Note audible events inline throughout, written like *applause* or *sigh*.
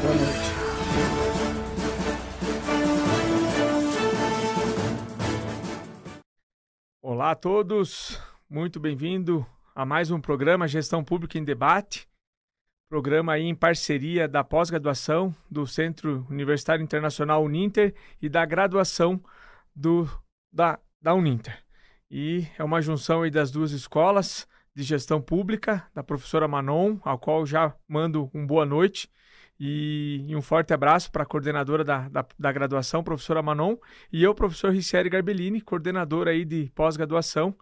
Boa noite. Olá a todos, muito bem-vindo a mais um programa Gestão Pública em Debate. Programa aí em parceria da pós-graduação do Centro Universitário Internacional Uninter e da graduação do, da, da Uninter. E é uma junção aí das duas escolas de gestão pública, da professora Manon, ao qual já mando um boa noite e, e um forte abraço para a coordenadora da, da, da, graduação, professora Manon, e eu, professor Ricieri Garbellini, coordenador aí de pós-graduação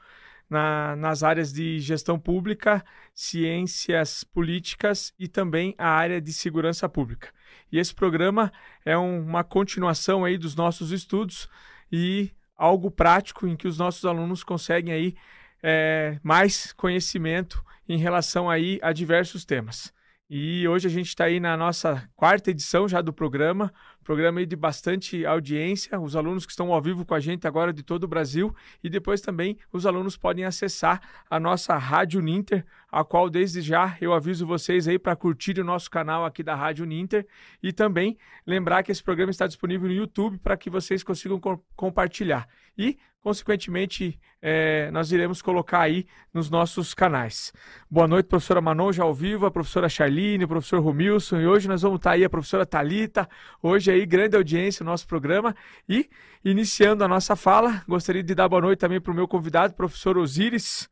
na, nas áreas de gestão pública, ciências políticas e também a área de segurança pública. E esse programa é um, uma continuação aí dos nossos estudos e algo prático em que os nossos alunos conseguem aí é, mais conhecimento em relação aí a diversos temas. E hoje a gente está aí na nossa quarta edição já do programa, programa aí de bastante audiência, os alunos que estão ao vivo com a gente agora de todo o Brasil. E depois também os alunos podem acessar a nossa Rádio Ninter, a qual desde já eu aviso vocês aí para curtir o nosso canal aqui da Rádio Ninter e também lembrar que esse programa está disponível no YouTube para que vocês consigam co compartilhar. E consequentemente, é, nós iremos colocar aí nos nossos canais. Boa noite, professora Manon, já ao vivo, a professora Charline, o professor Romilson, e hoje nós vamos estar aí a professora Talita, hoje aí grande audiência no nosso programa, e iniciando a nossa fala, gostaria de dar boa noite também para o meu convidado, professor Osíris.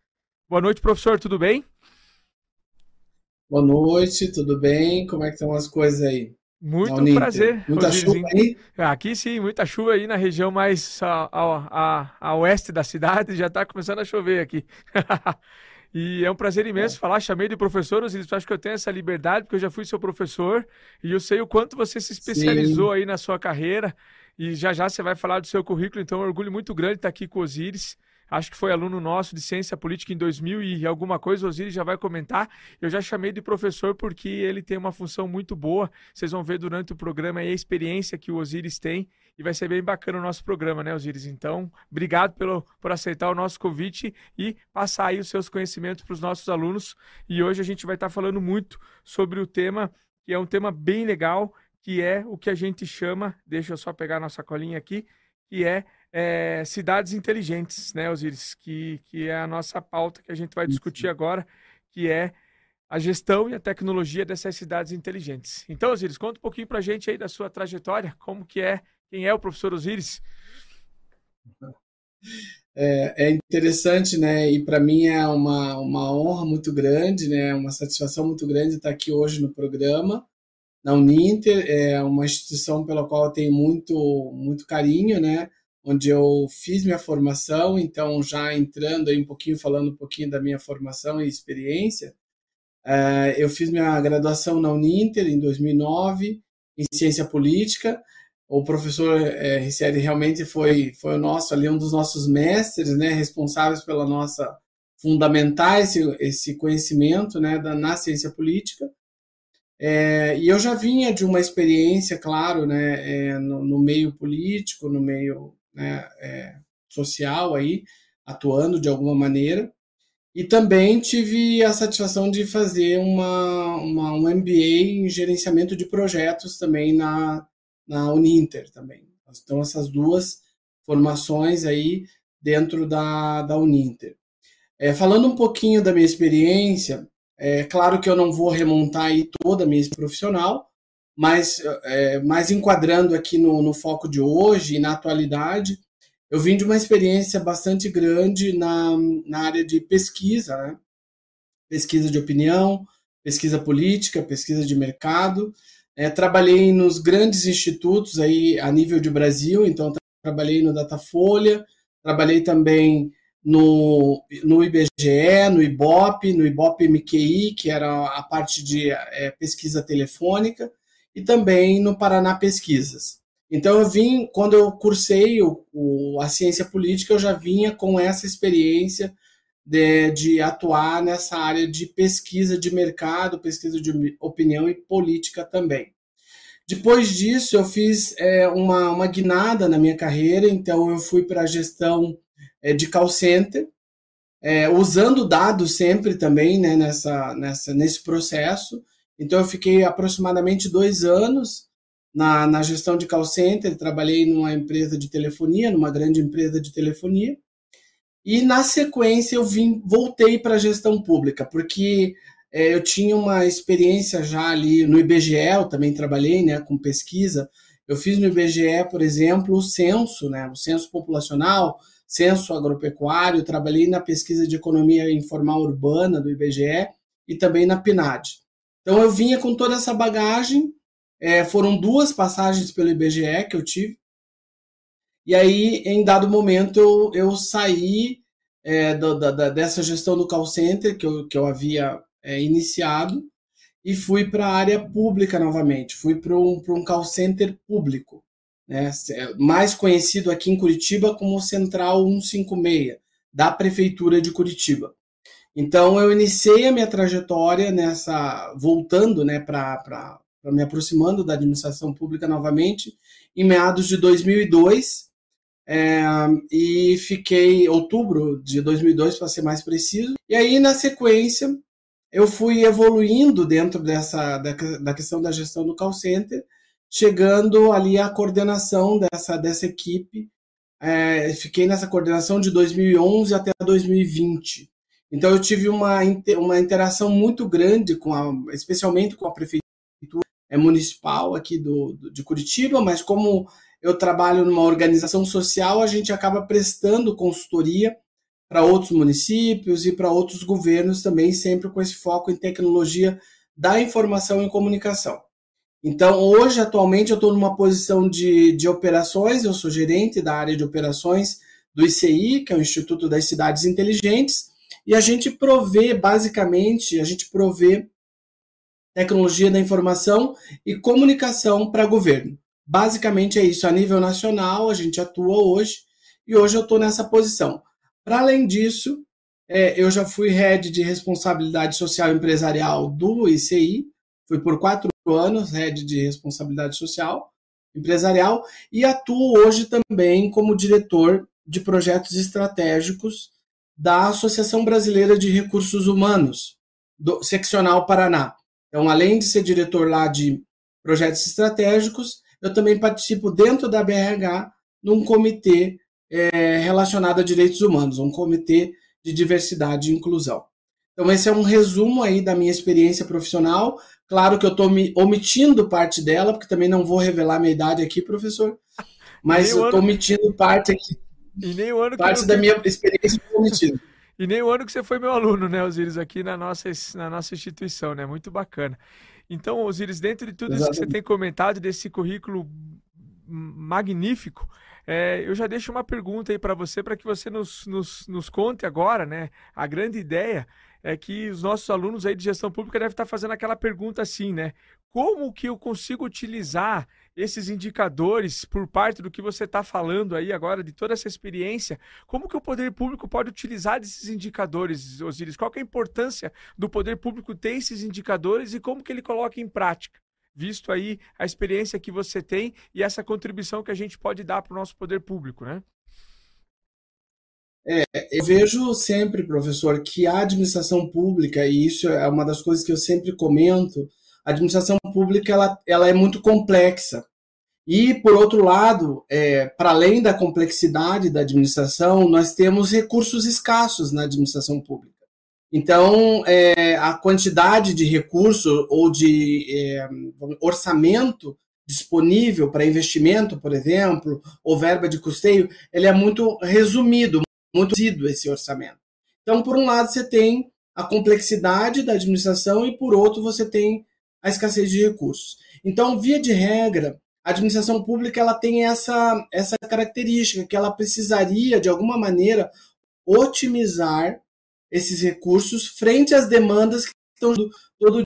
Boa noite, professor, tudo bem? Boa noite, tudo bem? Como é que estão as coisas aí? Muito um prazer. Muita chuva aí? Aqui sim, muita chuva aí na região mais a, a, a, a oeste da cidade, já está começando a chover aqui. *laughs* e é um prazer imenso é. falar, chamei de professor, Osiris, acho que eu tenho essa liberdade, porque eu já fui seu professor, e eu sei o quanto você se especializou sim. aí na sua carreira, e já já você vai falar do seu currículo, então é um orgulho muito grande estar aqui com o Osiris acho que foi aluno nosso de ciência política em 2000 e alguma coisa, o Osiris já vai comentar. Eu já chamei de professor porque ele tem uma função muito boa. Vocês vão ver durante o programa a experiência que o Osiris tem e vai ser bem bacana o nosso programa, né, Osiris? Então, obrigado pelo, por aceitar o nosso convite e passar aí os seus conhecimentos para os nossos alunos. E hoje a gente vai estar falando muito sobre o tema, que é um tema bem legal, que é o que a gente chama, deixa eu só pegar a nossa colinha aqui, que é é, cidades inteligentes, né, Osiris? Que, que é a nossa pauta que a gente vai discutir agora, que é a gestão e a tecnologia dessas cidades inteligentes. Então, Osiris, conta um pouquinho para a gente aí da sua trajetória, como que é, quem é o professor Osiris? É, é interessante, né? E para mim é uma, uma honra muito grande, né? Uma satisfação muito grande estar aqui hoje no programa na Uninter, é uma instituição pela qual eu tenho muito muito carinho, né? onde eu fiz minha formação, então já entrando aí um pouquinho, falando um pouquinho da minha formação e experiência, uh, eu fiz minha graduação na Uninter em 2009, em Ciência Política, o professor é, Ricieri realmente foi, foi o nosso, ali um dos nossos mestres, né, responsáveis pela nossa, fundamentar esse, esse conhecimento, né, da, na ciência política, é, e eu já vinha de uma experiência, claro, né, é, no, no, meio político, no meio né, é, social aí, atuando de alguma maneira. E também tive a satisfação de fazer uma, uma, um MBA em gerenciamento de projetos também na, na Uninter também. Então, essas duas formações aí dentro da, da Uninter. É, falando um pouquinho da minha experiência, é claro que eu não vou remontar aí toda a minha profissional, mas, é, mais enquadrando aqui no, no foco de hoje e na atualidade, eu vim de uma experiência bastante grande na, na área de pesquisa, né? pesquisa de opinião, pesquisa política, pesquisa de mercado. É, trabalhei nos grandes institutos aí a nível de Brasil, então trabalhei no Datafolha, trabalhei também no, no IBGE, no IBOP, no IBOP MQI, que era a parte de é, pesquisa telefônica, e também no Paraná Pesquisas. Então eu vim, quando eu cursei o, o, a ciência política, eu já vinha com essa experiência de, de, atuar nessa área de pesquisa de mercado, pesquisa de opinião e política também. Depois disso, eu fiz é, uma, uma guinada na minha carreira, então eu fui para a gestão é, de call center, é, usando dados sempre também né, nessa, nessa, nesse processo, Então, eu fiquei aproximadamente dois anos na, na gestão de call center, trabalhei numa empresa de telefonia, numa grande empresa de telefonia, e na sequência eu vim, voltei para a gestão pública, porque é, eu tinha uma experiência já ali no IBGE, eu também trabalhei né, com pesquisa. Eu fiz no IBGE, por exemplo, o censo, né, o censo populacional, censo agropecuário, trabalhei na pesquisa de economia informal urbana do IBGE e também na PNAD. Então eu vinha com toda essa bagagem, é, foram duas passagens pelo IBGE que eu tive, e aí, em dado momento, eu, eu saí é, do, da, dessa gestão do call center que eu, que eu havia é, iniciado e fui para a área pública novamente. Fui para um, um call center público, né, mais conhecido aqui em Curitiba como Central 156, da Prefeitura de Curitiba. Então, eu iniciei a minha trajetória nessa, voltando né, para me aproximando da administração pública novamente, em meados de 2002, é, e fiquei outubro de 2002 para ser mais preciso. E aí na sequência eu fui evoluindo dentro dessa da, da questão da gestão do call center, chegando ali à coordenação dessa dessa equipe. É, fiquei nessa coordenação de 2011 até 2020. Então eu tive uma, uma interação muito grande com a, especialmente com a prefeitura municipal aqui do de Curitiba, mas como eu trabalho numa organização social, a gente acaba prestando consultoria para outros municípios e para outros governos também, sempre com esse foco em tecnologia da informação e comunicação. Então, hoje, atualmente, eu estou numa posição de, de operações, eu sou gerente da área de operações do ICI, que é o Instituto das Cidades Inteligentes, e a gente provê, basicamente, a gente provê tecnologia da informação e comunicação para governo. Basicamente é isso. A nível nacional, a gente atua hoje e hoje eu estou nessa posição. Para além disso, é, eu já fui head de responsabilidade social empresarial do ICI, fui por quatro anos head de responsabilidade social empresarial e atuo hoje também como diretor de projetos estratégicos da Associação Brasileira de Recursos Humanos, do Seccional Paraná. Então, além de ser diretor lá de projetos estratégicos, eu também participo dentro da BRH num comitê é, relacionado a direitos humanos, um comitê de diversidade e inclusão. Então, esse é um resumo aí da minha experiência profissional. Claro que eu estou omitindo parte dela, porque também não vou revelar minha idade aqui, professor, *laughs* mas eu estou omitindo parte aqui. E nem o ano parte que da minha experiência omitindo. *laughs* E nem o ano que você foi meu aluno, né, Osiris, aqui na nossa, na nossa instituição, né? Muito bacana. Então, Osiris, dentro de tudo Exatamente. isso que você tem comentado, desse currículo magnífico, é, eu já deixo uma pergunta aí para você, para que você nos, nos, nos conte agora, né? A grande ideia é que os nossos alunos aí de gestão pública devem estar fazendo aquela pergunta assim, né? Como que eu consigo utilizar esses indicadores por parte do que você está falando aí agora, de toda essa experiência? Como que o poder público pode utilizar esses indicadores, Osiris? Qual é a importância do poder público ter esses indicadores e como que ele coloca em prática? Visto aí a experiência que você tem e essa contribuição que a gente pode dar para o nosso poder público, né? É, eu vejo sempre, professor, que a administração pública, e isso é uma das coisas que eu sempre comento, a administração pública ela, ela é muito complexa. E, por outro lado, é, para além da complexidade da administração, nós temos recursos escassos na administração pública. Então, é, a quantidade de recurso ou de é, orçamento disponível para investimento, por exemplo, ou verba de custeio, ele é muito resumido, muito reduzido esse orçamento. Então, por um lado, você tem a complexidade da administração e, por outro, você tem a escassez de recursos. Então, via de regra, a administração pública ela tem essa, essa característica que ela precisaria, de alguma maneira, otimizar esses recursos frente às demandas que estão todo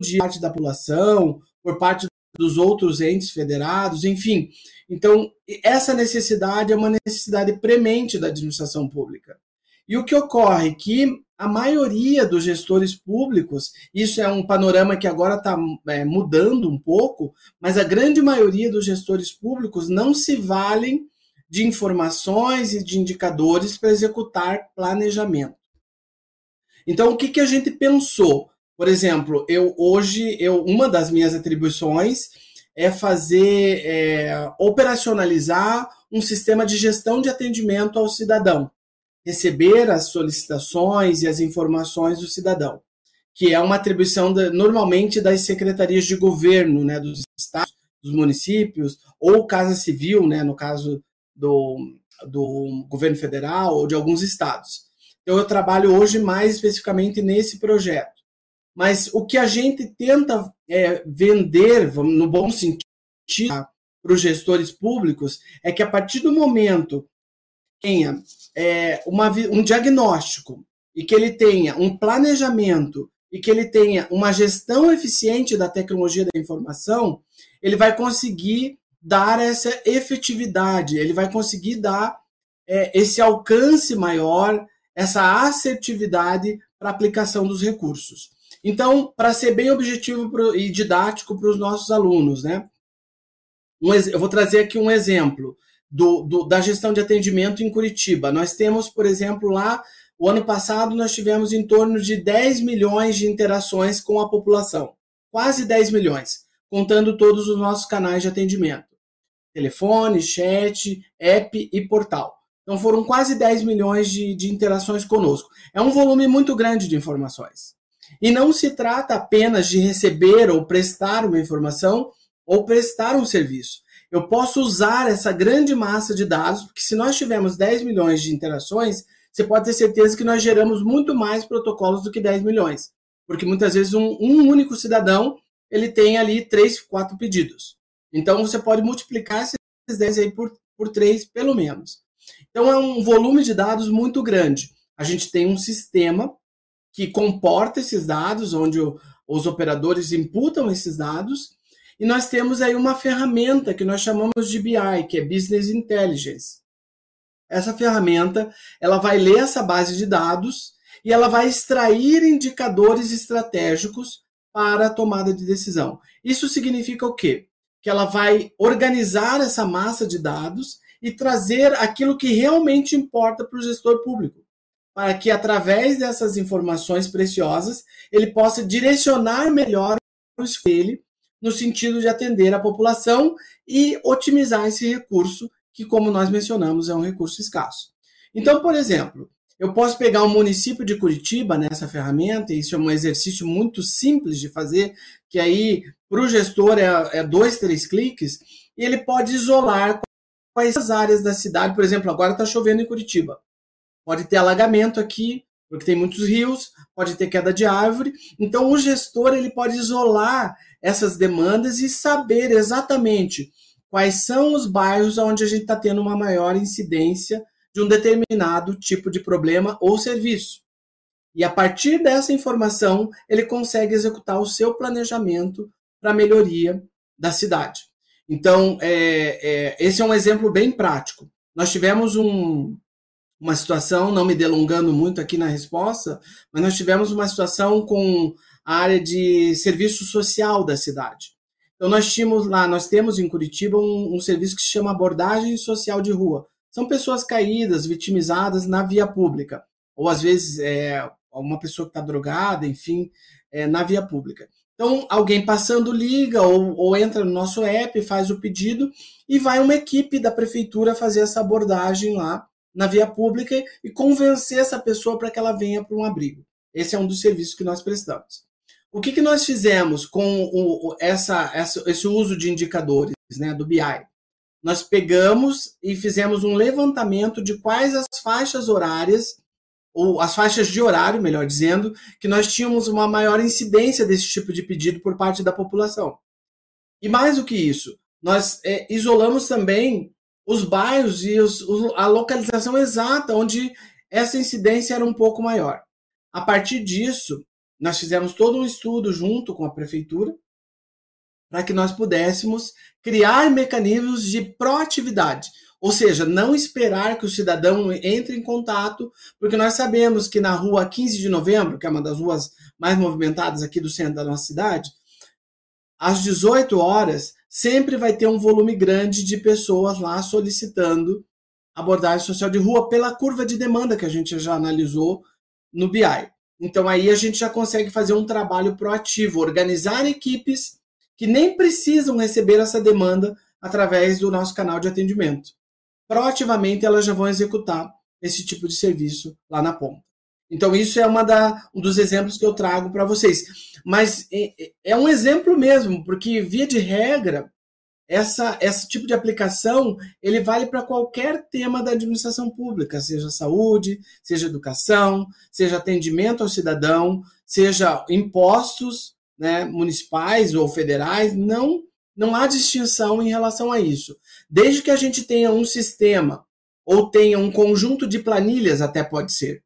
dia por parte da população, por parte dos outros entes federados, enfim. Então, essa necessidade é uma necessidade premente da administração pública. E o que ocorre que a maioria dos gestores públicos, isso é um panorama que agora está é, mudando um pouco, mas a grande maioria dos gestores públicos não se valem de informações e de indicadores para executar planejamento. Então, o que, que a gente pensou? Por exemplo, eu hoje, eu, uma das minhas atribuições é fazer, é, operacionalizar um sistema de gestão de atendimento ao cidadão, receber as solicitações e as informações do cidadão, que é uma atribuição de, normalmente das secretarias de governo, né, dos estados, dos municípios, ou Casa Civil, né, no caso do, do governo federal ou de alguns estados. Então, eu trabalho hoje mais especificamente nesse projeto. Mas o que a gente tenta é, vender, no bom sentido, para os gestores públicos, é que a partir do momento tenha é, uma, um diagnóstico e que ele tenha um planejamento e que ele tenha uma gestão eficiente da tecnologia da informação, ele vai conseguir dar essa efetividade, ele vai conseguir dar é, esse alcance maior, essa assertividade para a aplicação dos recursos. Então, para ser bem objetivo e didático para os nossos alunos, né? Eu vou trazer aqui um exemplo do, do, da gestão de atendimento em Curitiba. Nós temos, por exemplo, lá, o ano passado nós tivemos em torno de 10 milhões de interações com a população. Quase 10 milhões, contando todos os nossos canais de atendimento. Telefone, chat, app e portal. Então foram quase 10 milhões de, de interações conosco. É um volume muito grande de informações. E não se trata apenas de receber ou prestar uma informação ou prestar um serviço. Eu posso usar essa grande massa de dados, porque se nós tivermos 10 milhões de interações, você pode ter certeza que nós geramos muito mais protocolos do que 10 milhões. Porque muitas vezes um, um único cidadão ele tem ali três, quatro pedidos. Então você pode multiplicar esses 10 aí por, por 3, pelo menos. Então é um volume de dados muito grande. A gente tem um sistema que comporta esses dados, onde os operadores imputam esses dados, e nós temos aí uma ferramenta que nós chamamos de BI, que é Business Intelligence. Essa ferramenta, ela vai ler essa base de dados e ela vai extrair indicadores estratégicos para a tomada de decisão. Isso significa o quê? Que ela vai organizar essa massa de dados e trazer aquilo que realmente importa para o gestor público para que, através dessas informações preciosas, ele possa direcionar melhor o dele no sentido de atender a população e otimizar esse recurso, que, como nós mencionamos, é um recurso escasso. Então, por exemplo, eu posso pegar o município de Curitiba nessa ferramenta, e isso é um exercício muito simples de fazer, que aí, para o gestor, é, é dois, três cliques, e ele pode isolar quais as áreas da cidade, por exemplo, agora está chovendo em Curitiba. Pode ter alagamento aqui, porque tem muitos rios, pode ter queda de árvore. Então, o gestor ele pode isolar essas demandas e saber exatamente quais são os bairros onde a gente está tendo uma maior incidência de um determinado tipo de problema ou serviço. E a partir dessa informação, ele consegue executar o seu planejamento para a melhoria da cidade. Então, é, é, esse é um exemplo bem prático. Nós tivemos um, uma situação, não me delongando muito aqui na resposta, mas nós tivemos uma situação com a área de serviço social da cidade. Então nós tínhamos lá, nós temos em Curitiba um, um serviço que se chama abordagem social de rua. São pessoas caídas, vitimizadas na via pública, ou às vezes é, uma pessoa que está drogada, enfim, é, na via pública. Então, alguém passando liga ou, ou, entra no nosso app, faz o pedido e vai uma equipe da prefeitura fazer essa abordagem lá na via pública e convencer essa pessoa para que ela venha para um abrigo. Esse é um dos serviços que nós prestamos. O que, que nós fizemos com o, essa, essa, esse uso de indicadores né, do BI? Nós pegamos e fizemos um levantamento de quais as faixas horárias, ou as faixas de horário, melhor dizendo, que nós tínhamos uma maior incidência desse tipo de pedido por parte da população. E mais do que isso, nós é, isolamos também os bairros e os, a localização exata onde essa incidência era um pouco maior. A partir disso, nós fizemos todo um estudo junto com a prefeitura para que nós pudéssemos criar mecanismos de proatividade, ou seja, não esperar que o cidadão entre em contato, porque nós sabemos que na rua 15 de novembro, que é uma das ruas mais movimentadas aqui do centro da nossa cidade, às 18 horas sempre vai ter um volume grande de pessoas lá solicitando abordagem social de rua pela curva de demanda que a gente já analisou no BI. Então aí a gente já consegue fazer um trabalho proativo, organizar equipes que nem precisam receber essa demanda através do nosso canal de atendimento. Proativamente elas já vão executar esse tipo de serviço lá na ponta. Então, isso é uma da, um dos exemplos que eu trago para vocês. Mas é, um exemplo mesmo, porque, via de regra, essa, esse tipo de aplicação ele vale para qualquer tema da administração pública, seja saúde, seja educação, seja atendimento ao cidadão, seja impostos né, municipais ou federais, não, não há distinção em relação a isso. Desde que a gente tenha um sistema ou tenha um conjunto de planilhas, até pode ser,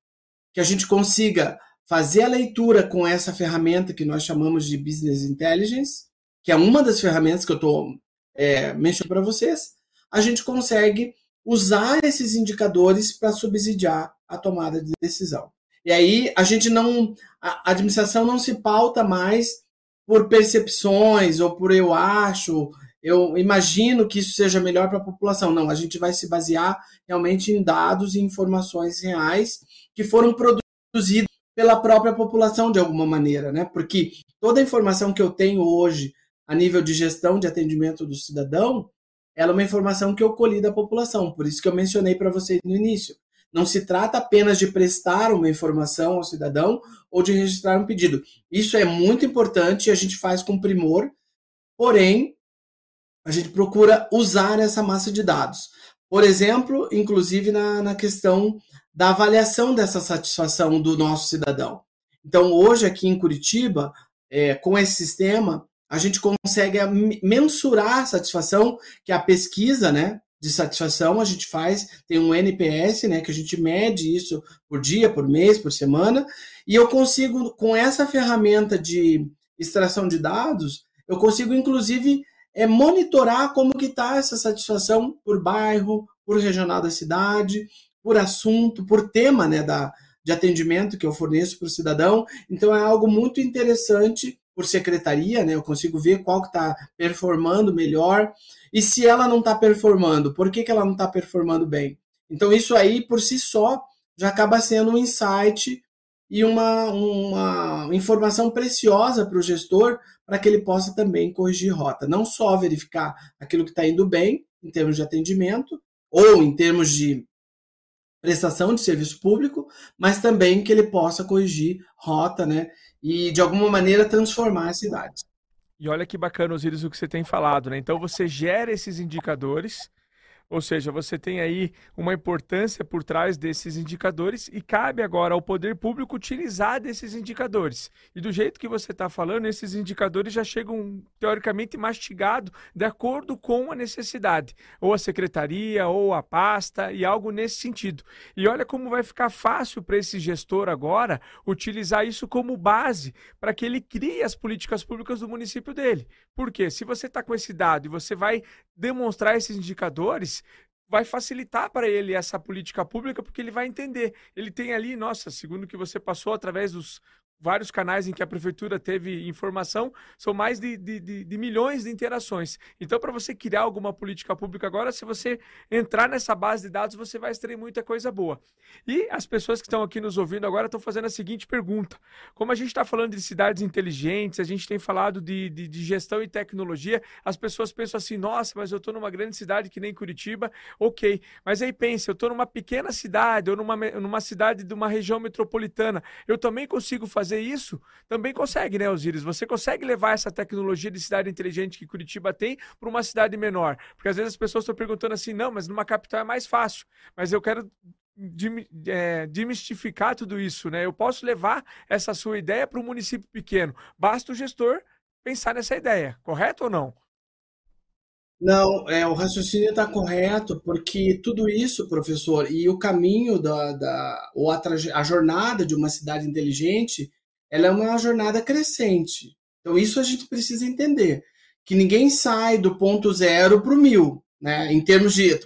que a gente consiga fazer a leitura com essa ferramenta que nós chamamos de Business Intelligence, que é uma das ferramentas que eu estou é, mencionando para vocês, a gente consegue usar esses indicadores para subsidiar a tomada de decisão. E aí a gente não, a administração não se pauta mais por percepções ou por eu acho, eu imagino que isso seja melhor para a população. Não, a gente vai se basear realmente em dados e informações reais que foram produzidos pela própria população de alguma maneira, né? Porque toda a informação que eu tenho hoje a nível de gestão de atendimento do cidadão, ela é uma informação que eu colhi da população, por isso que eu mencionei para vocês no início. Não se trata apenas de prestar uma informação ao cidadão ou de registrar um pedido. Isso é muito importante e a gente faz com primor, porém, a gente procura usar essa massa de dados. Por exemplo, inclusive na, na questão da avaliação dessa satisfação do nosso cidadão. Então, hoje aqui em Curitiba, é, com esse sistema, a gente consegue mensurar a satisfação, que a pesquisa né, de satisfação a gente faz, tem um NPS, né, que a gente mede isso por dia, por mês, por semana, e eu consigo, com essa ferramenta de extração de dados, eu consigo, inclusive, é, monitorar como que está essa satisfação por bairro, por regional da cidade, por assunto, por tema né, da, de atendimento que eu forneço para o cidadão. Então é algo muito interessante por secretaria, né? Eu consigo ver qual que está performando melhor. E se ela não está performando, por que, que ela não está performando bem? Então, isso aí, por si só, já acaba sendo um insight e uma, uma informação preciosa para o gestor para que ele possa também corrigir rota. Não só verificar aquilo que está indo bem em termos de atendimento ou em termos de prestação de serviço público, mas também que ele possa corrigir rota, né? E de alguma maneira transformar as cidades. E olha que bacana, Osiris, o que você tem falado, né? Então você gera esses indicadores ou seja, você tem aí uma importância por trás desses indicadores e cabe agora ao poder público utilizar desses indicadores. E do jeito que você está falando, esses indicadores já chegam teoricamente mastigados de acordo com a necessidade, ou a secretaria, ou a pasta, e algo nesse sentido. E olha como vai ficar fácil para esse gestor agora utilizar isso como base para que ele crie as políticas públicas do município dele. Porque se você está com esse dado e você vai demonstrar esses indicadores, vai facilitar para ele essa política pública, porque ele vai entender. Ele tem ali, nossa, segundo o que você passou através dos vários canais em que a prefeitura teve informação, são mais de, de, de, de milhões de interações. Então, para você criar alguma política pública agora, se você entrar nessa base de dados, você vai extrair muita coisa boa. E as pessoas que estão aqui nos ouvindo agora estão fazendo a seguinte pergunta: como a gente está falando de cidades inteligentes, a gente tem falado de, de, de gestão e tecnologia, as pessoas pensam assim: nossa, mas eu estou numa grande cidade que nem Curitiba, ok. Mas aí pensa, eu estou numa pequena cidade ou numa, numa cidade de uma região metropolitana, eu também consigo fazer fazer isso, também consegue, né, Osiris? Você consegue levar essa tecnologia de cidade inteligente que Curitiba tem para uma cidade menor. Porque às vezes as pessoas estão perguntando assim, não, mas numa capital é mais fácil. Mas eu quero é, demistificar tudo isso, né? Eu posso levar essa sua ideia para um município pequeno. Basta o gestor pensar nessa ideia, correto ou não? Não, é, o raciocínio está correto, porque tudo isso, professor, e o caminho da, da ou a, a jornada de uma cidade inteligente, ela é uma jornada crescente. Então, isso a gente precisa entender. Que ninguém sai do ponto zero para o mil, né? em termos de.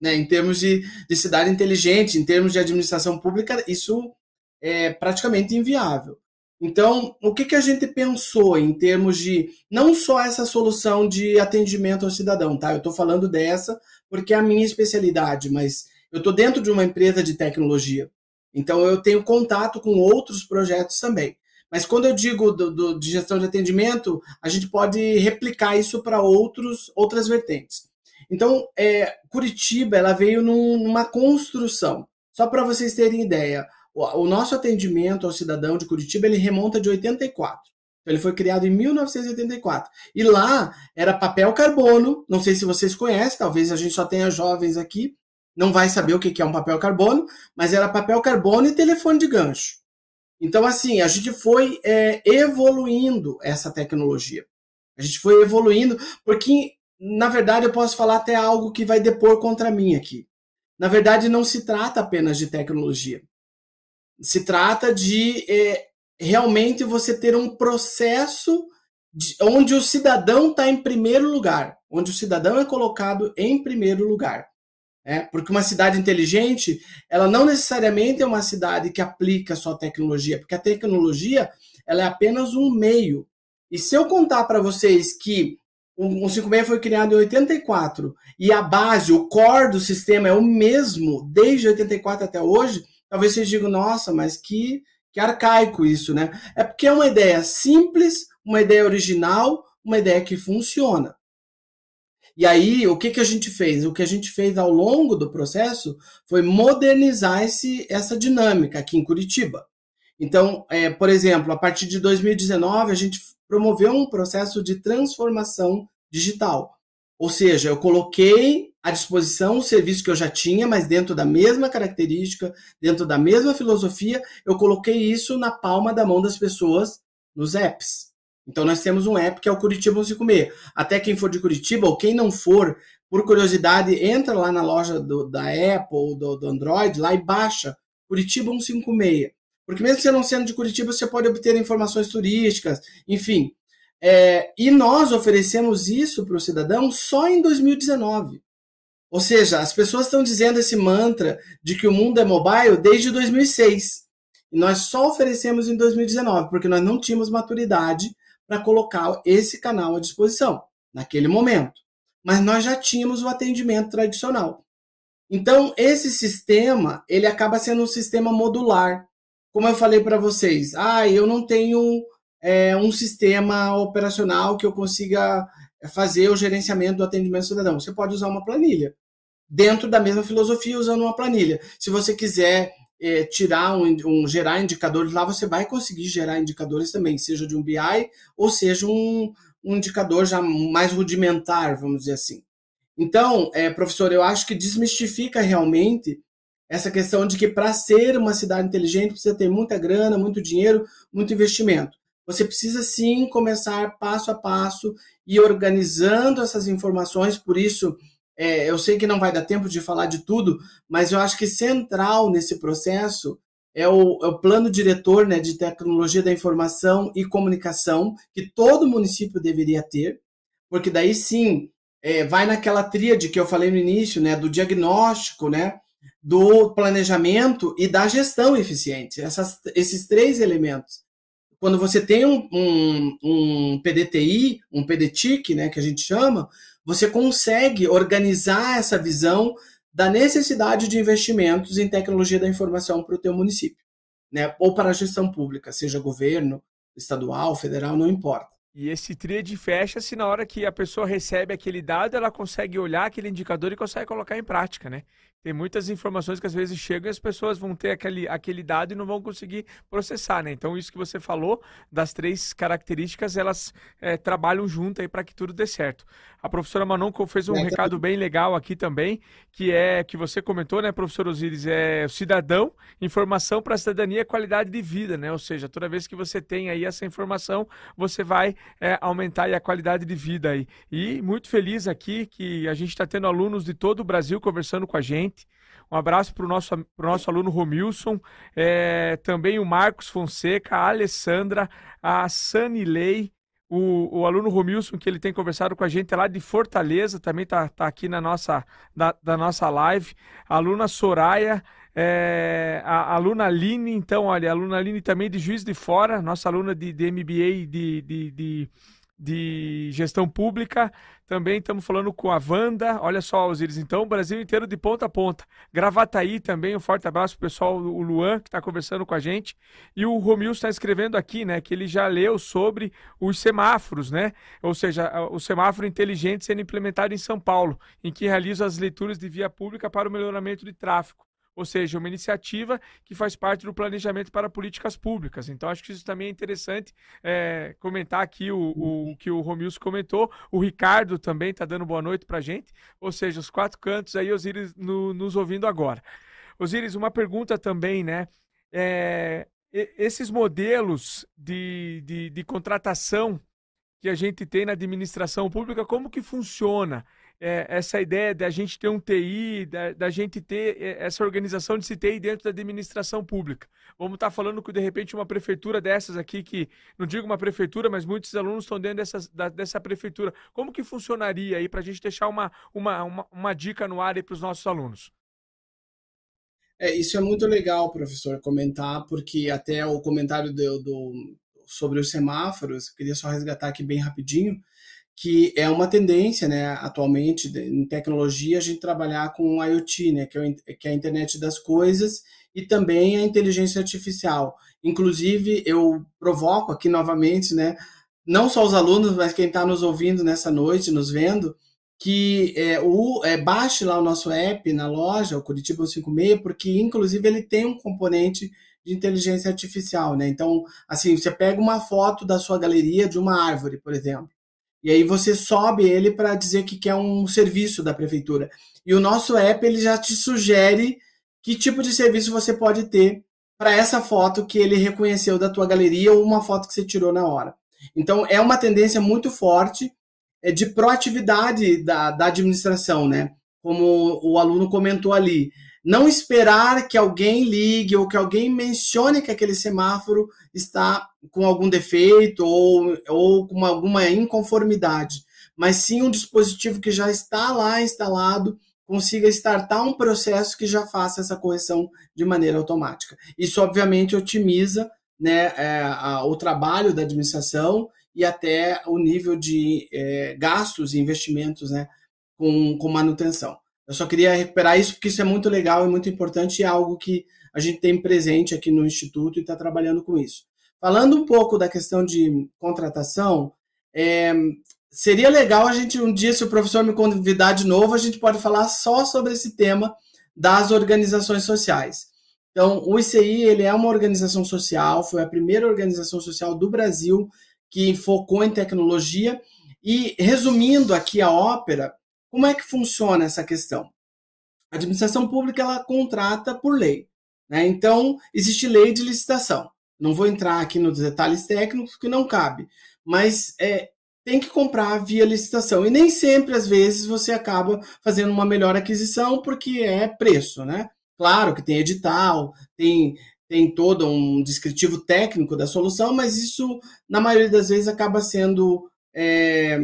Né, em termos de, de cidade inteligente, em termos de administração pública, isso é praticamente inviável. Então, o que, que a gente pensou em termos de não só essa solução de atendimento ao cidadão, tá? Eu estou falando dessa porque é a minha especialidade, mas eu estou dentro de uma empresa de tecnologia. Então eu tenho contato com outros projetos também. Mas quando eu digo do, do, de gestão de atendimento, a gente pode replicar isso para outras vertentes. Então, é, Curitiba ela veio num, numa construção. Só para vocês terem ideia, o, nosso atendimento ao cidadão de Curitiba ele remonta de 84. Então, ele foi criado em 1984. E lá era papel carbono. Não sei se vocês conhecem, talvez a gente só tenha jovens aqui, não vai saber o que é um papel carbono, mas era papel carbono e telefone de gancho. Então, assim, a gente foi é, evoluindo essa tecnologia. A gente foi evoluindo, porque, na verdade, eu posso falar até algo que vai depor contra mim aqui. Na verdade, não se trata apenas de tecnologia. Se trata de é, realmente você ter um processo de, onde o cidadão está em primeiro lugar, onde o cidadão é colocado em primeiro lugar. É, porque uma cidade inteligente, ela não necessariamente é uma cidade que aplica só tecnologia, porque a tecnologia ela é apenas um meio. E se eu contar para vocês que o 56 foi criado em 84 e a base, o core do sistema é o mesmo desde 84 até hoje, talvez vocês digam, nossa, mas que, que arcaico isso, né? É porque é uma ideia simples, uma ideia original, uma ideia que funciona. E aí, o que, que a gente fez? O que a gente fez ao longo do processo foi modernizar esse, essa dinâmica aqui em Curitiba. Então, é, por exemplo, a partir de 2019, a gente promoveu um processo de transformação digital. Ou seja, eu coloquei à disposição o serviço que eu já tinha, mas dentro da mesma característica, dentro da mesma filosofia, eu coloquei isso na palma da mão das pessoas nos apps. Então nós temos um app que é o Curitiba 156. Até quem for de Curitiba ou quem não for, por curiosidade, entra lá na loja do, da Apple ou do, do Android lá e baixa Curitiba 156. Porque mesmo você não sendo de Curitiba, você pode obter informações turísticas, enfim. É, e nós oferecemos isso para o cidadão só em 2019. Ou seja, as pessoas estão dizendo esse mantra de que o mundo é mobile desde 2006. E nós só oferecemos em 2019, porque nós não tínhamos maturidade para colocar esse canal à disposição naquele momento. Mas nós já tínhamos o atendimento tradicional. Então, esse sistema, ele acaba sendo um sistema modular. Como eu falei para vocês, ah, eu não tenho é, um sistema operacional que eu consiga fazer o gerenciamento do atendimento cidadão. Você pode usar uma planilha. Dentro da mesma filosofia, usando uma planilha. Se você quiser é, tirar um, um, gerar indicadores lá, você vai conseguir gerar indicadores também, seja de um BI ou seja um, um indicador já mais rudimentar, vamos dizer assim. Então, é, professor, eu acho que desmistifica realmente essa questão de que para ser uma cidade inteligente precisa ter muita grana, muito dinheiro, muito investimento. Você precisa sim começar passo a passo e organizando essas informações, por isso é, eu sei que não vai dar tempo de falar de tudo, mas eu acho que central nesse processo é o, é o, plano diretor né, de tecnologia da informação e comunicação, que todo município deveria ter, porque daí sim é, vai naquela tríade que eu falei no início, né, do diagnóstico, né, do planejamento e da gestão eficiente, essas, esses três elementos. Quando você tem um, um, um PDTI, um PDTIC, né, que a gente chama, você consegue organizar essa visão da necessidade de investimentos em tecnologia da informação para o teu município, né? Ou para a gestão pública, seja governo, estadual, federal, não importa. E esse tríade fecha-se na hora que a pessoa recebe aquele dado, ela consegue olhar aquele indicador e consegue colocar em prática, né? Tem muitas informações que às vezes chegam e as pessoas vão ter aquele, aquele dado e não vão conseguir processar, né? Então, isso que você falou, das três características, elas é, trabalham junto aí para que tudo dê certo. A professora Manon fez um é, recado bem legal aqui também, que é que você comentou, né, professor Osiris, é o cidadão, informação para a cidadania é qualidade de vida, né? Ou seja, toda vez que você tem aí essa informação, você vai é, aumentar a qualidade de vida aí. E muito feliz aqui que a gente está tendo alunos de todo o Brasil conversando com a gente um abraço para o nosso, pro nosso aluno Romilson, é, também o Marcos Fonseca, a Alessandra, a Sanilei, o, o aluno Romilson, que ele tem conversado com a gente é lá de Fortaleza, também está tá aqui na nossa, da, da nossa live. A aluna Soraya, é, a, a aluna Aline, então, olha, a aluna Aline também de Juiz de Fora, nossa aluna de, de MBA de, de, de de gestão pública. Também estamos falando com a Wanda. Olha só, Osiris, então, o Brasil inteiro de ponta a ponta. Gravataí também, um forte abraço para o pessoal, o Luan, que está conversando com a gente. E o Romil está escrevendo aqui, né, que ele já leu sobre os semáforos, né? Ou seja, o semáforo inteligente sendo implementado em São Paulo, em que realiza as leituras de via pública para o melhoramento de tráfego ou seja, uma iniciativa que faz parte do planejamento para políticas públicas. Então, acho que isso também é interessante é, comentar aqui o, o, que o Romilson comentou. O Ricardo também está dando boa noite para a gente, ou seja, os quatro cantos aí, Osiris no, nos ouvindo agora. Osiris, uma pergunta também, né? É, esses modelos de, de, de contratação que a gente tem na administração pública, como que funciona? É, essa ideia da gente ter um TI, da, da, gente ter é, essa organização de TI dentro da administração pública. Vamos estar tá falando que, de repente, uma prefeitura dessas aqui, que não digo uma prefeitura, mas muitos alunos estão dentro dessa, da, dessa prefeitura. Como que funcionaria aí para a gente deixar uma, uma, uma, uma dica no ar para os nossos alunos? É, isso é muito legal, professor, comentar, porque até o comentário do, do sobre os semáforos, queria só resgatar aqui bem rapidinho que é uma tendência, né, atualmente em tecnologia a gente trabalhar com IoT, né, que é, que é a internet das coisas e também a inteligência artificial. Inclusive eu provoco aqui novamente, né, não só os alunos, mas quem está nos ouvindo nessa noite, nos vendo, que é, o, é, baixe lá o nosso app na loja, o Curitiba 56, porque inclusive ele tem um componente de inteligência artificial, né? Então, assim, você pega uma foto da sua galeria de uma árvore, por exemplo, e aí você sobe ele para dizer que quer um serviço da prefeitura. E o nosso app ele já te sugere que tipo de serviço você pode ter para essa foto que ele reconheceu da tua galeria ou uma foto que você tirou na hora. Então é uma tendência muito forte é, de proatividade da, da administração, né? Como o aluno comentou ali não esperar que alguém ligue ou que alguém mencione que aquele semáforo está com algum defeito ou, ou com alguma inconformidade, mas sim um dispositivo que já está lá instalado consiga startar um processo que já faça essa correção de maneira automática. Isso, obviamente, otimiza né, é, a, o trabalho da administração e até o nível de é, gastos e investimentos né, com, com manutenção. Eu só queria recuperar isso porque isso é muito legal e muito importante e é algo que a gente tem presente aqui no Instituto e está trabalhando com isso. Falando um pouco da questão de contratação, é, seria legal a gente, um dia, se o professor me convidar de novo, a gente pode falar só sobre esse tema das organizações sociais. Então, o ICI ele é uma organização social, foi a primeira organização social do Brasil que focou em tecnologia. E, resumindo aqui a ópera, como é que funciona essa questão? A administração pública ela contrata por lei. Né? Então, existe lei de licitação. Não vou entrar aqui nos detalhes técnicos, que não cabe. Mas é, tem que comprar via licitação. E nem sempre, às vezes, você acaba fazendo uma melhor aquisição porque é preço. Né? Claro que tem edital, tem, tem todo um descritivo técnico da solução, mas isso, na maioria das vezes, acaba sendo é,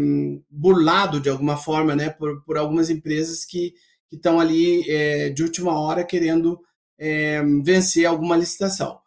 burlado de alguma forma né, por, por algumas empresas que estão ali é, de última hora querendo é, vencer alguma licitação.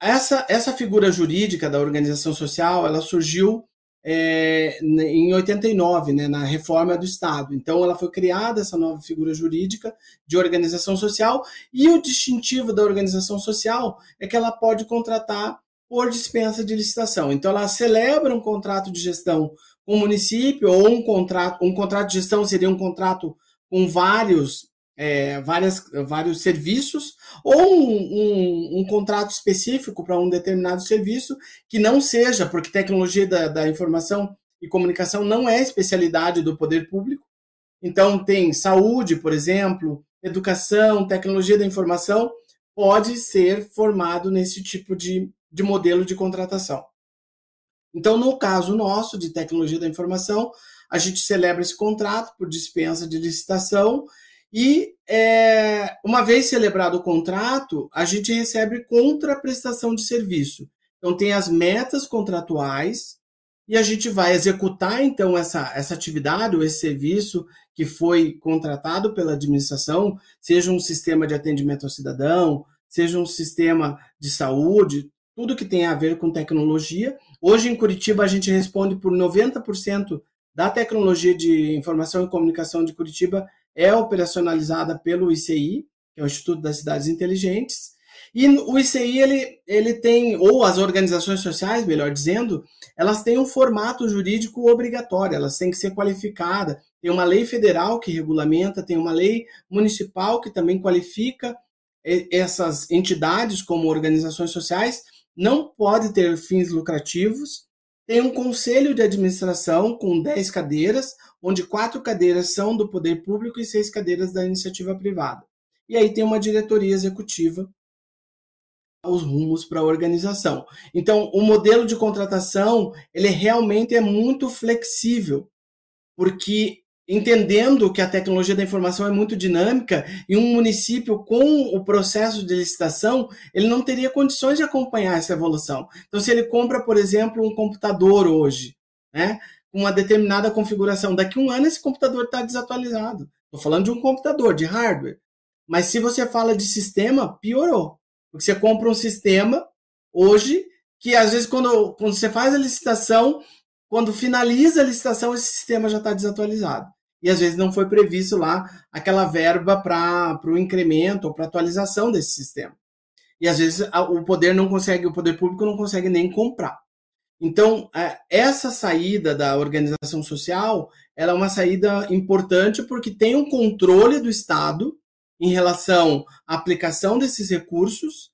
Essa, essa figura jurídica da organização social ela surgiu é, em 89, né, na reforma do Estado. Então, ela foi criada, essa nova figura jurídica de organização social, e o distintivo da organização social é que ela pode contratar por dispensa de licitação. Então, ela celebra um contrato de gestão com o município, ou um contrato, um contrato de gestão seria um contrato com vários, é, várias, vários serviços, ou um, um, um contrato específico para um determinado serviço, que não seja, porque tecnologia da, da informação e comunicação não é especialidade do poder público. Então, tem saúde, por exemplo, educação, tecnologia da informação, pode ser formado nesse tipo de, de modelo de contratação. Então, no caso nosso, de tecnologia da informação, a gente celebra esse contrato por dispensa de licitação e, é, uma vez celebrado o contrato, a gente recebe contraprestação de serviço. Então, tem as metas contratuais e a gente vai executar, então, essa, essa atividade ou esse serviço que foi contratado pela administração, seja um sistema de atendimento ao cidadão, seja um sistema de saúde, tudo que tem a ver com tecnologia, Hoje em Curitiba a gente responde por 90% da tecnologia de informação e comunicação de Curitiba é operacionalizada pelo ICI, que é o Instituto das Cidades Inteligentes. E o ICI ele, ele tem, ou as organizações sociais, melhor dizendo, elas têm um formato jurídico obrigatório, elas têm que ser qualificadas. Tem uma lei federal que regulamenta, tem uma lei municipal que também qualifica essas entidades como organizações sociais, não pode ter fins lucrativos. Tem um conselho de administração com 10 cadeiras, onde quatro cadeiras são do poder público e seis cadeiras da iniciativa privada. E aí tem uma diretoria executiva os rumos para a organização. Então, o modelo de contratação, ele realmente é muito flexível, porque entendendo que a tecnologia da informação é muito dinâmica e um município com o processo de licitação, ele não teria condições de acompanhar essa evolução. Então, se ele compra, por exemplo, um computador hoje, né, com uma determinada configuração, daqui a um ano esse computador está desatualizado. Estou falando de um computador, de hardware. Mas se você fala de sistema, piorou. Porque você compra um sistema hoje que às vezes quando, quando você faz a licitação, quando finaliza a licitação, esse sistema já está desatualizado. E às vezes não foi previsto lá aquela verba para o incremento ou para atualização desse sistema. E às vezes o poder não consegue, o poder público não consegue nem comprar. Então, é, essa saída da organização social ela é uma saída importante porque tem um controle do Estado em relação à aplicação desses recursos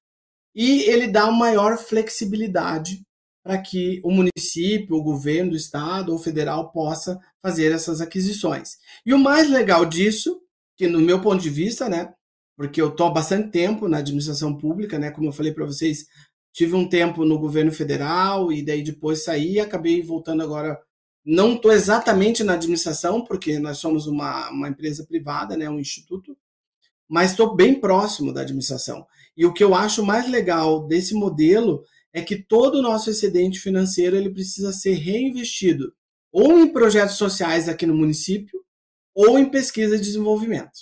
e ele dá maior flexibilidade para que o município, o governo do estado ou federal possa fazer essas aquisições. E o mais legal disso, que no meu ponto de vista, né, porque eu estou há bastante tempo na administração pública, né, como eu falei para vocês, tive um tempo no governo federal e daí depois saí e acabei voltando agora. Não estou exatamente na administração, porque nós somos uma, uma empresa privada, né, um instituto, mas estou bem próximo da administração. E o que eu acho mais legal desse modelo é que todo o nosso excedente financeiro ele precisa ser reinvestido ou em projetos sociais aqui no município ou em pesquisa e desenvolvimento.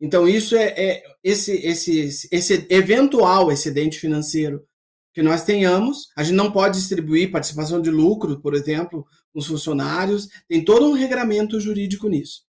Então isso é, é esse, esse, esse eventual excedente financeiro que nós tenhamos, a gente não pode distribuir participação de lucro, por exemplo, nos funcionários, tem todo um regramento jurídico nisso.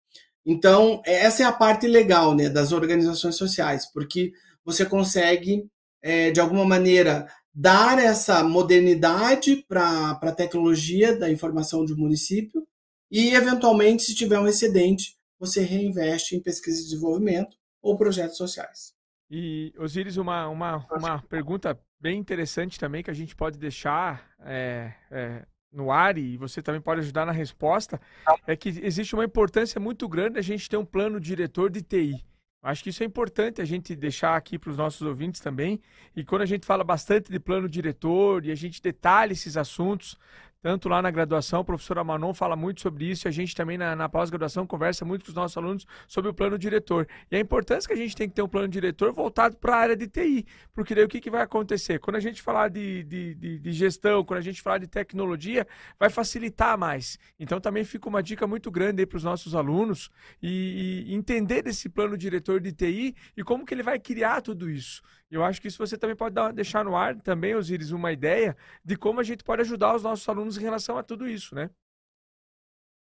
Então, essa é a parte legal né, das organizações sociais, porque você consegue, é, de alguma maneira, dar essa modernidade para a tecnologia da informação de um município e, eventualmente, se tiver um excedente, você reinveste em pesquisa e desenvolvimento ou projetos sociais. E, Osiris, uma, uma, uma pergunta bem interessante também que a gente pode deixar é, é, no ar e você também pode ajudar na resposta, é que existe uma importância muito grande a gente ter um plano diretor de TI. Acho que isso é importante a gente deixar aqui para os nossos ouvintes também. E quando a gente fala bastante de plano diretor e a gente detalha esses assuntos, tanto lá na graduação, a professora Manon fala muito sobre isso, e a gente também na, na pós-graduação conversa muito com os nossos alunos sobre o plano diretor. E a importância que a gente tem que ter um plano diretor voltado para a área de TI, porque daí o que, que vai acontecer? Quando a gente falar de, de, de, de gestão, quando a gente falar de tecnologia, vai facilitar mais. Então também fica uma dica muito grande para os nossos alunos e, e entender desse plano diretor de TI e como que ele vai criar tudo isso. Eu acho que isso você também pode dar, deixar no ar também, Osiris, uma ideia de como a gente pode ajudar os nossos alunos em relação a tudo isso, né?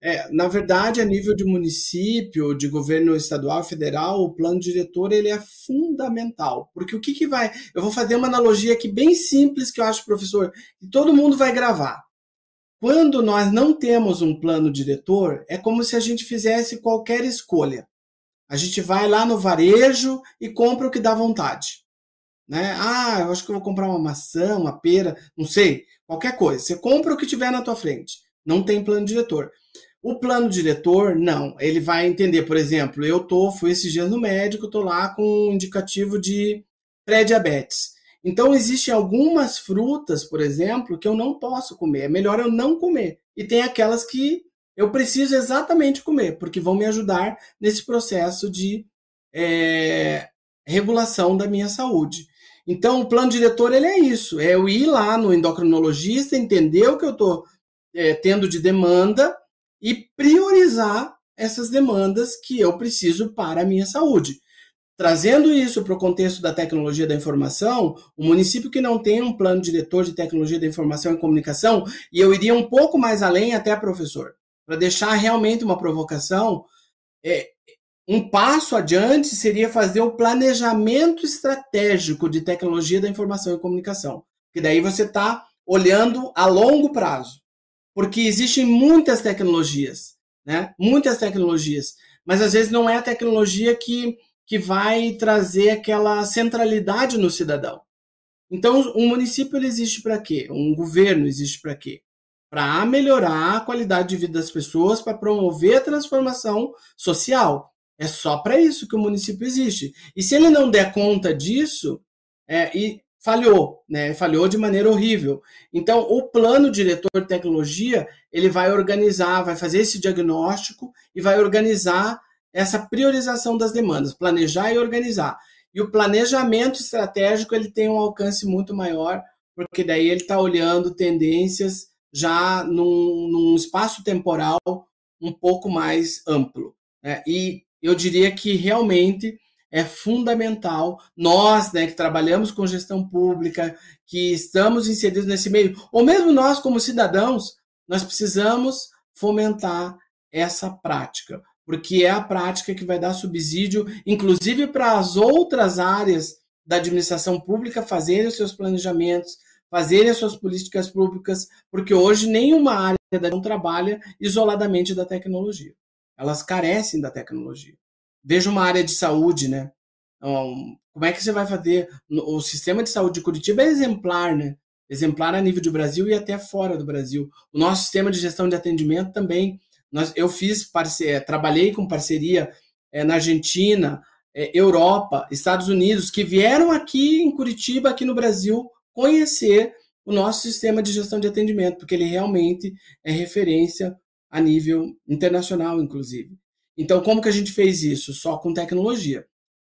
É, na verdade, a nível de município, de governo estadual, federal, o plano diretor ele é fundamental. Porque o que, que vai. Eu vou fazer uma analogia aqui bem simples que eu acho, professor, que todo mundo vai gravar. Quando nós não temos um plano diretor, é como se a gente fizesse qualquer escolha. A gente vai lá no varejo e compra o que dá vontade. Né? Ah, eu acho que eu vou comprar uma maçã, uma pera, não sei, qualquer coisa. Você compra o que tiver na tua frente. Não tem plano diretor. O plano diretor, não. Ele vai entender, por exemplo, eu tô, fui esses dias no médico, tô lá com um indicativo de pré-diabetes. Então, existem algumas frutas, por exemplo, que eu não posso comer. É melhor eu não comer. E tem aquelas que eu preciso exatamente comer, porque vão me ajudar nesse processo de é, regulação da minha saúde. Então, o plano diretor ele é isso: é eu ir lá no endocrinologista, entender o que eu estou é, tendo de demanda e priorizar essas demandas que eu preciso para a minha saúde. Trazendo isso para o contexto da tecnologia da informação, o município que não tem um plano diretor de tecnologia da informação e comunicação, e eu iria um pouco mais além até, professor, para deixar realmente uma provocação, é, um passo adiante seria fazer o planejamento estratégico de tecnologia da informação e comunicação, que daí você está olhando a longo prazo, porque existem muitas tecnologias, né? Muitas tecnologias, mas às vezes não é a tecnologia que que vai trazer aquela centralidade no cidadão. Então, um município existe para quê? Um governo existe para quê? Para melhorar a qualidade de vida das pessoas, para promover a transformação social. É só para isso que o município existe. E se ele não der conta disso, é, e falhou, né? Falhou de maneira horrível. Então, o plano diretor de tecnologia ele vai organizar, vai fazer esse diagnóstico e vai organizar essa priorização das demandas, planejar e organizar. E o planejamento estratégico ele tem um alcance muito maior, porque daí ele está olhando tendências já num, num, espaço temporal um pouco mais amplo. Né? E eu diria que realmente é fundamental nós, né, que trabalhamos com gestão pública, que estamos inseridos nesse meio, ou mesmo nós como cidadãos, nós precisamos fomentar essa prática porque é a prática que vai dar subsídio, inclusive para as outras áreas da administração pública fazerem os seus planejamentos, fazerem as suas políticas públicas, porque hoje nenhuma área não trabalha isoladamente da tecnologia. Elas carecem da tecnologia. Veja uma área de saúde, né? Então, como é que você vai fazer? O sistema de saúde de Curitiba é exemplar, né? Exemplar a nível do Brasil e até fora do Brasil. O nosso sistema de gestão de atendimento também nós, eu fiz parceria, é, trabalhei com parceria é, na Argentina, é, Europa, Estados Unidos, que vieram aqui em Curitiba, aqui no Brasil, conhecer o nosso sistema de gestão de atendimento, porque ele realmente é referência a nível internacional, inclusive. Então, como que a gente fez isso? Só com tecnologia.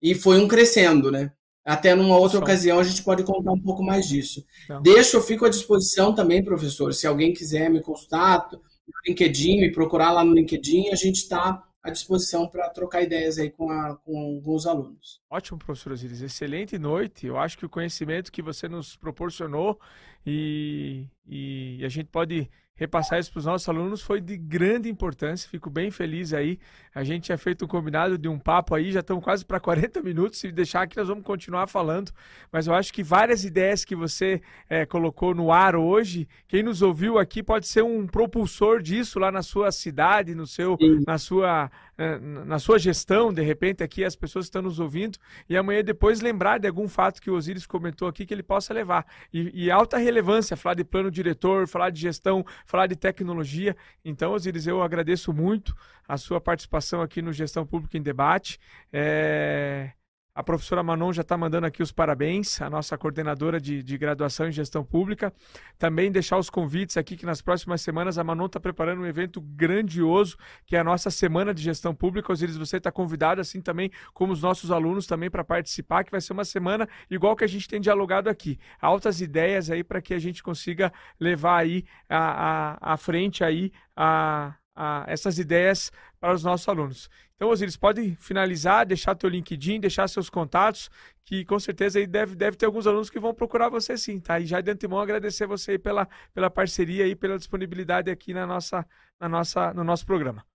E foi um crescendo, né? Até numa outra Só. ocasião a gente pode contar um pouco mais disso. Então. Deixa, eu fico à disposição também, professor, se alguém quiser me consultar, no LinkedIn, me procurar lá no LinkedIn, a gente está à disposição para trocar ideias aí com, a, com, com, os alunos. Ótimo, professor Osiris. Excelente noite. Eu acho que o conhecimento que você nos proporcionou e, e a gente pode repassar isso para os nossos alunos foi de grande importância. Fico bem feliz aí. A gente tinha feito um combinado de um papo aí, já estamos quase para 40 minutos. Se deixar aqui, nós vamos continuar falando. Mas eu acho que várias ideias que você é, colocou no ar hoje, quem nos ouviu aqui pode ser um propulsor disso lá na sua cidade, no seu, na sua é, na sua gestão, de repente aqui as pessoas estão nos ouvindo e amanhã depois lembrar de algum fato que o Osiris comentou aqui que ele possa levar. E, e alta relevância, falar de plano diretor, falar de gestão, falar de tecnologia. Então, Osiris, eu agradeço muito a sua participação aqui no Gestão Pública em Debate. É... A professora Manon já está mandando aqui os parabéns, a nossa coordenadora de, de, graduação em gestão pública. Também deixar os convites aqui que nas próximas semanas a Manon está preparando um evento grandioso, que é a nossa Semana de Gestão Pública. Osiris, você está convidado, assim também como os nossos alunos também para participar, que vai ser uma semana igual que a gente tem dialogado aqui. Altas ideias aí para que a gente consiga levar aí à, frente aí a a, essas ideias para os nossos alunos. Então, Osiris, pode finalizar, deixar teu LinkedIn, deixar seus contatos, que com certeza aí deve, deve ter alguns alunos que vão procurar você sim, tá? E já de antemão agradecer você pela, pela parceria e pela disponibilidade aqui na nossa, na nossa, no nosso programa.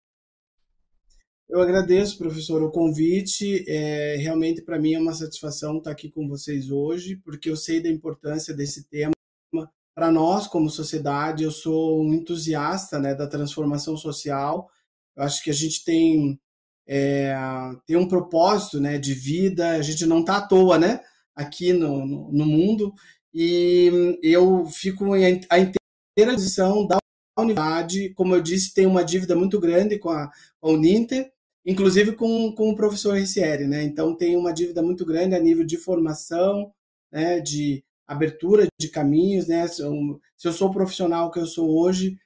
Eu agradeço, professor, o convite. É, realmente, para mim, é uma satisfação estar aqui com vocês hoje, porque eu sei da importância desse tema para nós, como sociedade, eu sou um entusiasta né, da transformação social. Eu acho que a gente tem, é, tem um propósito né, de vida, a gente não está à toa né, aqui no, no, no, mundo, e eu fico em, a inteira disposição da universidade. Como eu disse, tem uma dívida muito grande com a, a Uninter, inclusive com, com o professor Ricieri. Né? Então, tem uma dívida muito grande a nível de formação, né, de abertura de caminhos, né? Se eu sou o profissional que eu sou hoje,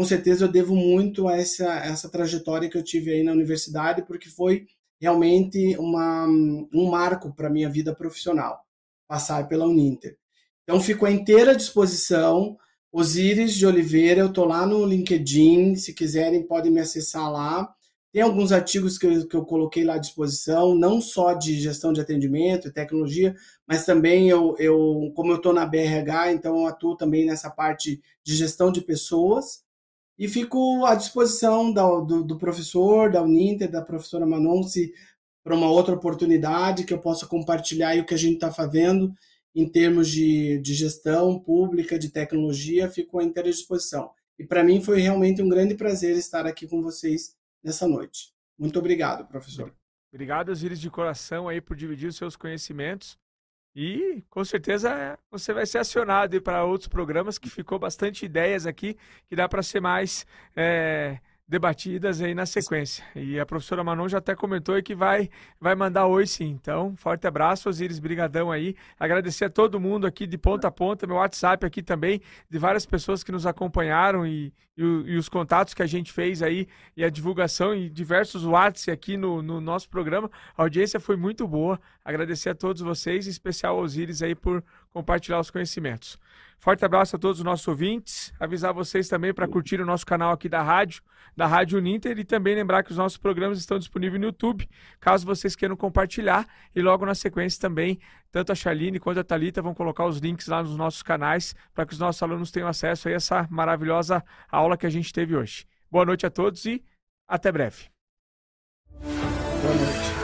com certeza eu devo muito a essa, essa trajetória que eu tive aí na universidade, porque foi realmente uma, um marco para a minha vida profissional, passar pela Uninter. Então, fico à inteira disposição. Osíris de Oliveira, eu estou lá no LinkedIn, se quiserem podem me acessar lá. Tem alguns artigos que eu, que eu coloquei lá à disposição, não só de gestão de atendimento e tecnologia, mas também eu, eu como eu estou na BRH, então eu atuo também nessa parte de gestão de pessoas. E fico à disposição da, do, do, professor, da Uninter, da professora Manon, se para uma outra oportunidade que eu possa compartilhar o que a gente está fazendo em termos de, de gestão pública, de tecnologia, fico à inteira disposição. E para mim foi realmente um grande prazer estar aqui com vocês nessa noite. Muito obrigado, professor. Obrigado, Osiris, de coração aí por dividir os seus conhecimentos. E com certeza você vai ser acionado para outros programas que ficou bastante ideias aqui que dá para ser mais é, debatidas aí na sequência. E a professora Manon já até comentou que vai, vai mandar oi sim. Então, forte abraço, Osiris, brigadão aí. Agradecer a todo mundo aqui de ponta a ponta, meu WhatsApp aqui também, de várias pessoas que nos acompanharam e, e, e os contatos que a gente fez aí e a divulgação e diversos WhatsApp aqui no, no nosso programa. A audiência foi muito boa. Agradecer a todos vocês, em especial ao Osiris aí por compartilhar os conhecimentos. Forte abraço a todos os nossos ouvintes. Avisar vocês também para curtir o nosso canal aqui da rádio, da Rádio Uninter, e também lembrar que os nossos programas estão disponíveis no YouTube, caso vocês queiram compartilhar. E logo na sequência também, tanto a Charline quanto a Talita vão colocar os links lá nos nossos canais para que os nossos alunos tenham acesso a essa maravilhosa aula que a gente teve hoje. Boa noite a todos e até breve. Boa noite.